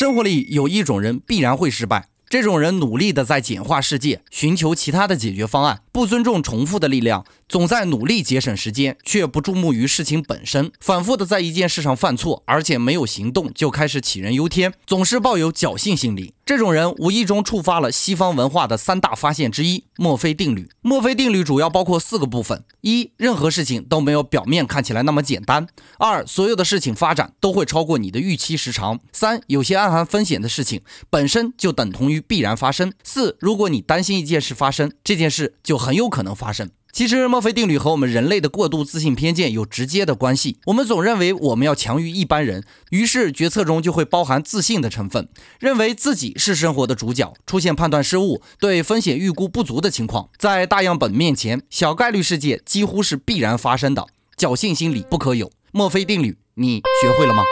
生活里有一种人必然会失败。这种人努力的在简化世界，寻求其他的解决方案，不尊重重复的力量，总在努力节省时间，却不注目于事情本身，反复的在一件事上犯错，而且没有行动就开始杞人忧天，总是抱有侥幸心理。这种人无意中触发了西方文化的三大发现之一——墨菲定律。墨菲定律主要包括四个部分：一、任何事情都没有表面看起来那么简单；二、所有的事情发展都会超过你的预期时长；三、有些暗含风险的事情本身就等同于必然发生；四、如果你担心一件事发生，这件事就很有可能发生。其实，墨菲定律和我们人类的过度自信偏见有直接的关系。我们总认为我们要强于一般人，于是决策中就会包含自信的成分，认为自己是生活的主角。出现判断失误、对风险预估不足的情况，在大样本面前，小概率事件几乎是必然发生的。侥幸心理不可有。墨菲定律，你学会了吗？